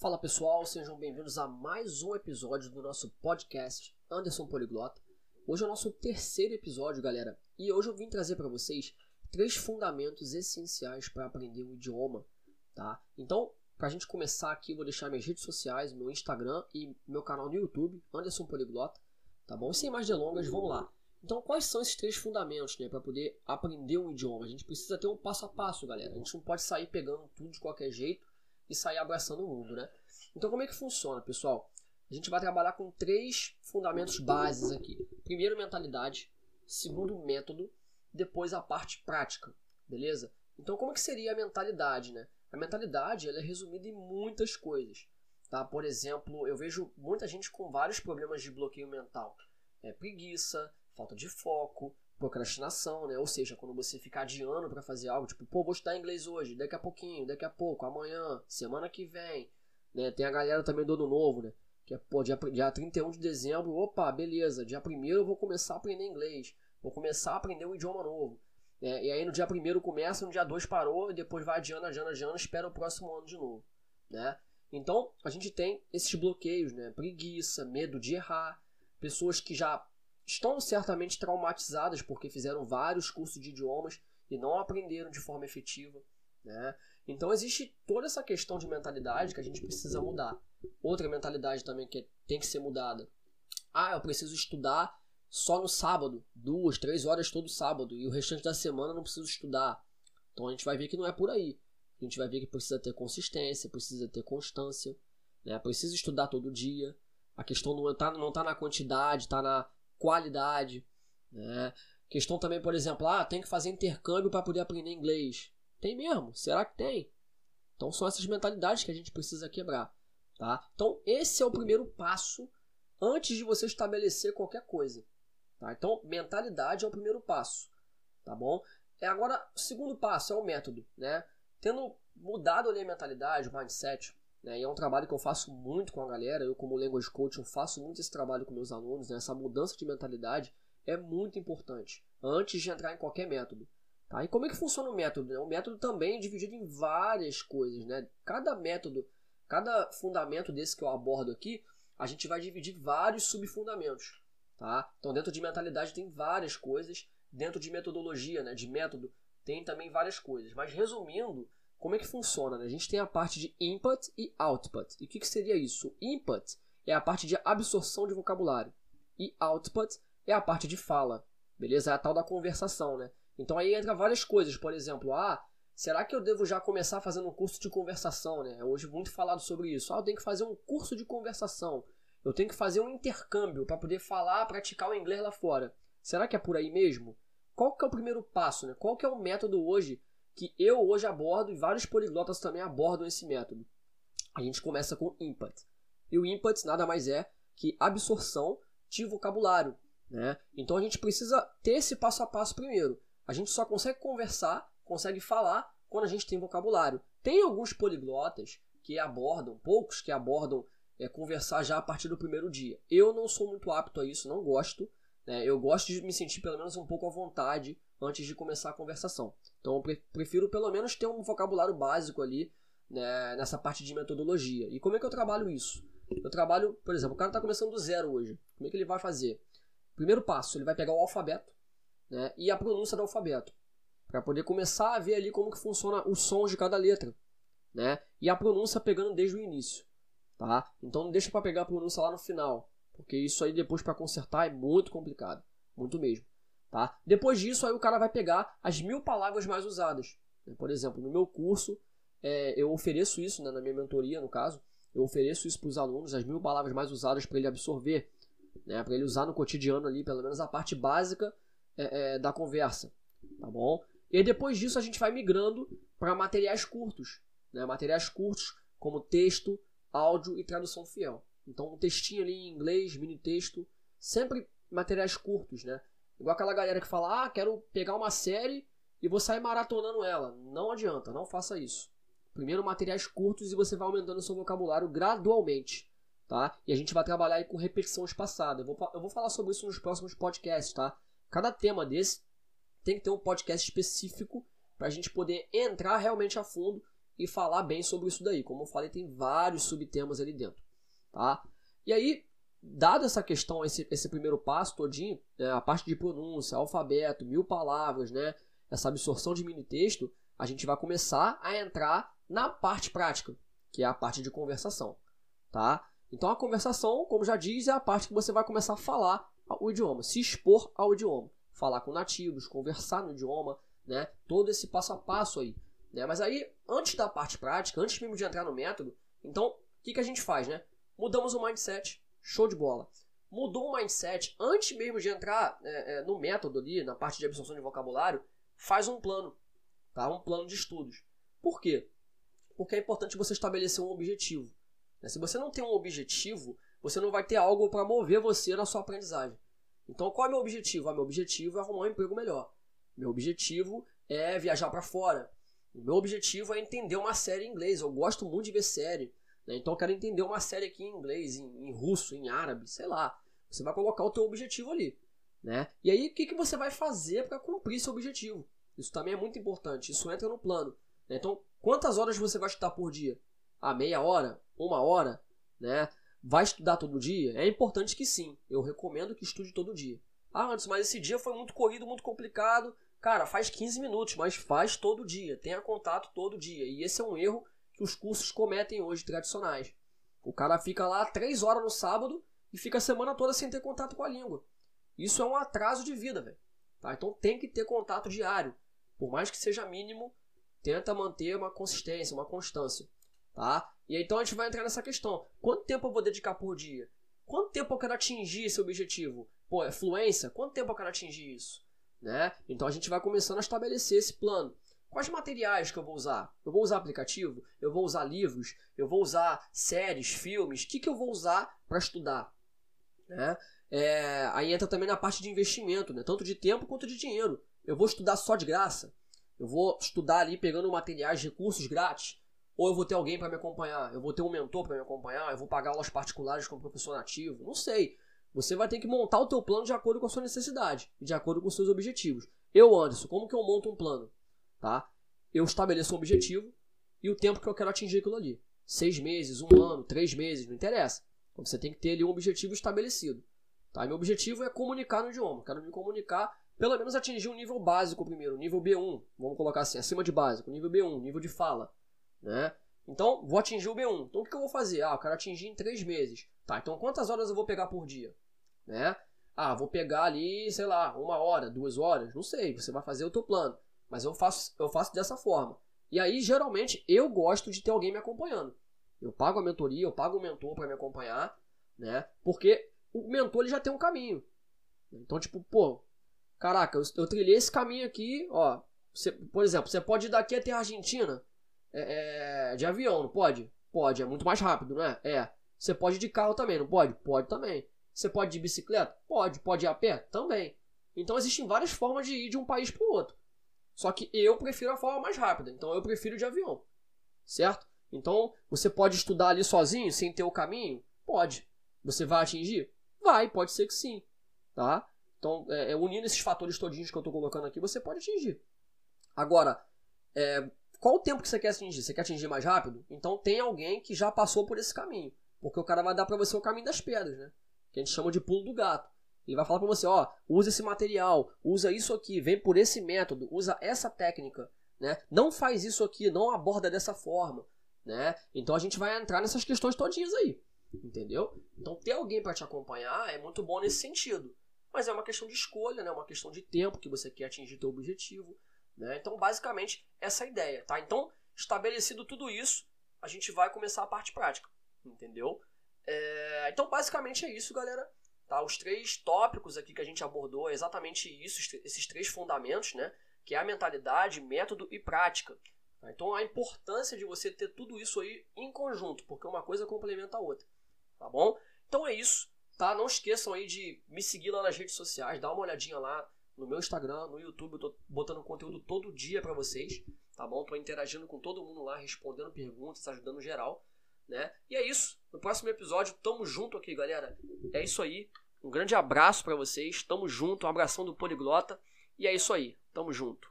Fala pessoal, sejam bem-vindos a mais um episódio do nosso podcast Anderson Poliglota. Hoje é o nosso terceiro episódio, galera, e hoje eu vim trazer para vocês três fundamentos essenciais para aprender um idioma, tá? Então, para a gente começar aqui, vou deixar minhas redes sociais, meu Instagram e meu canal no YouTube, Anderson Poliglota, tá bom? E sem mais delongas, vamos lá. Então, quais são esses três fundamentos, né, para poder aprender um idioma? A gente precisa ter um passo a passo, galera. A gente não pode sair pegando tudo de qualquer jeito e sair abraçando o mundo, né? Então, como é que funciona, pessoal? A gente vai trabalhar com três fundamentos bases aqui. Primeiro, mentalidade. Segundo, método. Depois, a parte prática, beleza? Então, como é que seria a mentalidade, né? A mentalidade ela é resumida em muitas coisas. Tá? Por exemplo, eu vejo muita gente com vários problemas de bloqueio mental. É preguiça, falta de foco, procrastinação, né? Ou seja, quando você fica adiando para fazer algo, tipo, pô, vou estudar inglês hoje, daqui a pouquinho, daqui a pouco, amanhã, semana que vem, né? Tem a galera também do ano novo, né? Que é, pô, dia, dia 31 de dezembro, opa, beleza, dia 1 eu vou começar a aprender inglês, vou começar a aprender um idioma novo. Né? E aí no dia 1 começa, no dia 2 parou, e depois vai adiando, adiando, adiando, espera o próximo ano de novo, né? Então, a gente tem esses bloqueios, né? Preguiça, medo de errar, pessoas que já estão certamente traumatizadas porque fizeram vários cursos de idiomas e não aprenderam de forma efetiva. Né? Então existe toda essa questão de mentalidade que a gente precisa mudar. Outra mentalidade também que tem que ser mudada. Ah, eu preciso estudar só no sábado, duas, três horas todo sábado, e o restante da semana eu não preciso estudar. Então a gente vai ver que não é por aí. A gente vai ver que precisa ter consistência, precisa ter constância, né? precisa estudar todo dia. A questão não está não tá na quantidade, está na qualidade. Né? Questão também, por exemplo, ah, tem que fazer intercâmbio para poder aprender inglês. Tem mesmo? Será que tem? Então são essas mentalidades que a gente precisa quebrar. Tá? Então esse é o primeiro passo antes de você estabelecer qualquer coisa. Tá? Então mentalidade é o primeiro passo. Tá bom? É agora o segundo passo é o método. Né? Tendo mudado ali a mentalidade, o mindset, né? E é um trabalho que eu faço muito com a galera. Eu, como language coach, eu faço muito esse trabalho com meus alunos. Né? Essa mudança de mentalidade é muito importante antes de entrar em qualquer método. Tá? E como é que funciona o método? O método também é dividido em várias coisas. Né? Cada método, cada fundamento desse que eu abordo aqui, a gente vai dividir vários subfundamentos. Tá? Então, dentro de mentalidade tem várias coisas. Dentro de metodologia, né, de método, tem também várias coisas. Mas resumindo, como é que funciona? Né? A gente tem a parte de input e output. E o que, que seria isso? Input é a parte de absorção de vocabulário. E output é a parte de fala. Beleza? É a tal da conversação, né? Então aí entra várias coisas. Por exemplo, ah, será que eu devo já começar fazendo um curso de conversação, né? É hoje muito falado sobre isso. Ah, eu tenho que fazer um curso de conversação. Eu tenho que fazer um intercâmbio para poder falar, praticar o inglês lá fora. Será que é por aí mesmo? Qual que é o primeiro passo, né? Qual que é o método hoje que eu hoje abordo e vários poliglotas também abordam esse método. A gente começa com input. E o input nada mais é que absorção de vocabulário. Né? Então a gente precisa ter esse passo a passo primeiro. A gente só consegue conversar, consegue falar quando a gente tem vocabulário. Tem alguns poliglotas que abordam, poucos que abordam é, conversar já a partir do primeiro dia. Eu não sou muito apto a isso, não gosto. Né? Eu gosto de me sentir pelo menos um pouco à vontade antes de começar a conversação. Então eu prefiro pelo menos ter um vocabulário básico ali né, nessa parte de metodologia. E como é que eu trabalho isso? Eu trabalho, por exemplo, o cara está começando do zero hoje. Como é que ele vai fazer? Primeiro passo, ele vai pegar o alfabeto né, e a pronúncia do alfabeto. Para poder começar a ver ali como que funciona os sons de cada letra. Né? E a pronúncia pegando desde o início. Tá? Então não deixa para pegar a pronúncia lá no final. Porque isso aí depois para consertar é muito complicado. Muito mesmo. Tá? Depois disso, aí o cara vai pegar as mil palavras mais usadas. Por exemplo, no meu curso, é, eu ofereço isso, né, na minha mentoria, no caso, eu ofereço isso para os alunos, as mil palavras mais usadas para ele absorver, né, para ele usar no cotidiano ali, pelo menos a parte básica é, é, da conversa, tá bom? E depois disso a gente vai migrando para materiais curtos, né, materiais curtos como texto, áudio e tradução fiel. Então um textinho ali em inglês, mini texto, sempre materiais curtos, né? Igual aquela galera que fala, ah, quero pegar uma série e vou sair maratonando ela. Não adianta, não faça isso. Primeiro materiais curtos e você vai aumentando seu vocabulário gradualmente, tá? E a gente vai trabalhar aí com repetição espaçada. Eu vou, eu vou falar sobre isso nos próximos podcasts, tá? Cada tema desse tem que ter um podcast específico para a gente poder entrar realmente a fundo e falar bem sobre isso daí. Como eu falei, tem vários subtemas ali dentro, tá? E aí, dada essa questão, esse, esse primeiro passo todinho, né, a parte de pronúncia, alfabeto, mil palavras, né, essa absorção de mini texto, a gente vai começar a entrar na parte prática, que é a parte de conversação, tá? Então a conversação, como já diz, é a parte que você vai começar a falar o idioma, se expor ao idioma, falar com nativos, conversar no idioma, né? Todo esse passo a passo aí, né? Mas aí, antes da parte prática, antes mesmo de entrar no método, então o que, que a gente faz, né? Mudamos o mindset, show de bola. Mudou o mindset, antes mesmo de entrar é, é, no método ali, na parte de absorção de vocabulário, faz um plano, tá? Um plano de estudos. Por quê? Porque é importante você estabelecer um objetivo. Né? Se você não tem um objetivo, você não vai ter algo para mover você na sua aprendizagem. Então, qual é o meu objetivo? Ah, meu objetivo é arrumar um emprego melhor. Meu objetivo é viajar para fora. O meu objetivo é entender uma série em inglês. Eu gosto muito de ver série. Né? Então, eu quero entender uma série aqui em inglês, em, em, russo, em árabe, sei lá. Você vai colocar o teu objetivo ali. Né? E aí, o que, que você vai fazer para cumprir esse objetivo? Isso também é muito importante. Isso entra no plano. Né? Então, quantas horas você vai estudar por dia? Ah, meia hora? Uma hora? Né? Vai estudar todo dia? É importante que sim. Eu recomendo que estude todo dia. Ah, antes, mas esse dia foi muito corrido, muito complicado. Cara, faz 15 minutos, mas faz todo dia. Tenha contato todo dia. E esse é um erro que os cursos cometem hoje, tradicionais. O cara fica lá 3 horas no sábado e fica a semana toda sem ter contato com a língua. Isso é um atraso de vida, velho. Tá? Então tem que ter contato diário. Por mais que seja mínimo, tenta manter uma consistência, uma constância. Tá? E então a gente vai entrar nessa questão. Quanto tempo eu vou dedicar por dia? Quanto tempo eu quero atingir esse objetivo? Pô, é fluência? Quanto tempo eu quero atingir isso? Né? Então a gente vai começando a estabelecer esse plano. Quais materiais que eu vou usar? Eu vou usar aplicativo? Eu vou usar livros? Eu vou usar séries, filmes? O que, que eu vou usar para estudar? Né? É, aí entra também na parte de investimento, né? tanto de tempo quanto de dinheiro. Eu vou estudar só de graça? Eu vou estudar ali pegando materiais, recursos grátis? Ou eu vou ter alguém para me acompanhar? Eu vou ter um mentor para me acompanhar? Eu vou pagar aulas particulares com um professor nativo? Não sei. Você vai ter que montar o teu plano de acordo com a sua necessidade de acordo com os seus objetivos. Eu, Anderson, como que eu monto um plano? Tá? Eu estabeleço um objetivo e o tempo que eu quero atingir aquilo ali. Seis meses, um ano, três meses, não interessa. Então você tem que ter ali um objetivo estabelecido. Tá? meu objetivo é comunicar no idioma. Quero me comunicar, pelo menos atingir um nível básico primeiro, nível B1, vamos colocar assim, acima de básico, nível B1, nível de fala né? Então, vou atingir o B1. Então, o que eu vou fazer? Ah, eu quero atingir em 3 meses. Tá, então quantas horas eu vou pegar por dia? Né? Ah, vou pegar ali, sei lá, uma hora, duas horas, não sei. Você vai fazer o teu plano. Mas eu faço, eu faço dessa forma. E aí, geralmente, eu gosto de ter alguém me acompanhando. Eu pago a mentoria, eu pago o mentor para me acompanhar, né? Porque o mentor ele já tem um caminho. Então, tipo, pô, caraca, eu, eu trilhei esse caminho aqui, ó. Você, por exemplo, você pode ir daqui até a Argentina é, é, de avião, não pode? Pode, é muito mais rápido, não é? É. Você pode ir de carro também, não pode? Pode também. Você pode ir de bicicleta? Pode. Pode ir a pé? Também. Então existem várias formas de ir de um país para o outro. Só que eu prefiro a forma mais rápida, então eu prefiro de avião. Certo? Então, você pode estudar ali sozinho, sem ter o caminho? Pode. Você vai atingir? Vai, pode ser que sim. Tá? Então, é, é unindo esses fatores todinhos que eu estou colocando aqui, você pode atingir. Agora, é, qual o tempo que você quer atingir? Você quer atingir mais rápido? Então tem alguém que já passou por esse caminho. Porque o cara vai dar para você o caminho das pedras, né? Que a gente chama de pulo do gato. Ele vai falar para você, ó, usa esse material, usa isso aqui, vem por esse método, usa essa técnica, né? Não faz isso aqui, não aborda dessa forma, né? Então a gente vai entrar nessas questões todinhas aí, entendeu? Então ter alguém para te acompanhar é muito bom nesse sentido. Mas é uma questão de escolha, né? Uma questão de tempo que você quer atingir teu objetivo. Né? Então, basicamente, essa é a ideia. Tá? Então, estabelecido tudo isso, a gente vai começar a parte prática. Entendeu? É... Então, basicamente é isso, galera. Tá? Os três tópicos aqui que a gente abordou é exatamente isso, esses três fundamentos, né? que é a mentalidade, método e prática. Tá? Então, a importância de você ter tudo isso aí em conjunto, porque uma coisa complementa a outra. Tá bom? Então é isso. Tá? Não esqueçam aí de me seguir lá nas redes sociais, dá uma olhadinha lá no meu Instagram, no YouTube, eu tô botando conteúdo todo dia para vocês, tá bom? Tô interagindo com todo mundo lá, respondendo perguntas, ajudando geral, né? E é isso. No próximo episódio, tamo junto aqui, galera. É isso aí. Um grande abraço para vocês. Tamo junto. Um abração do Poliglota. E é isso aí. Tamo junto.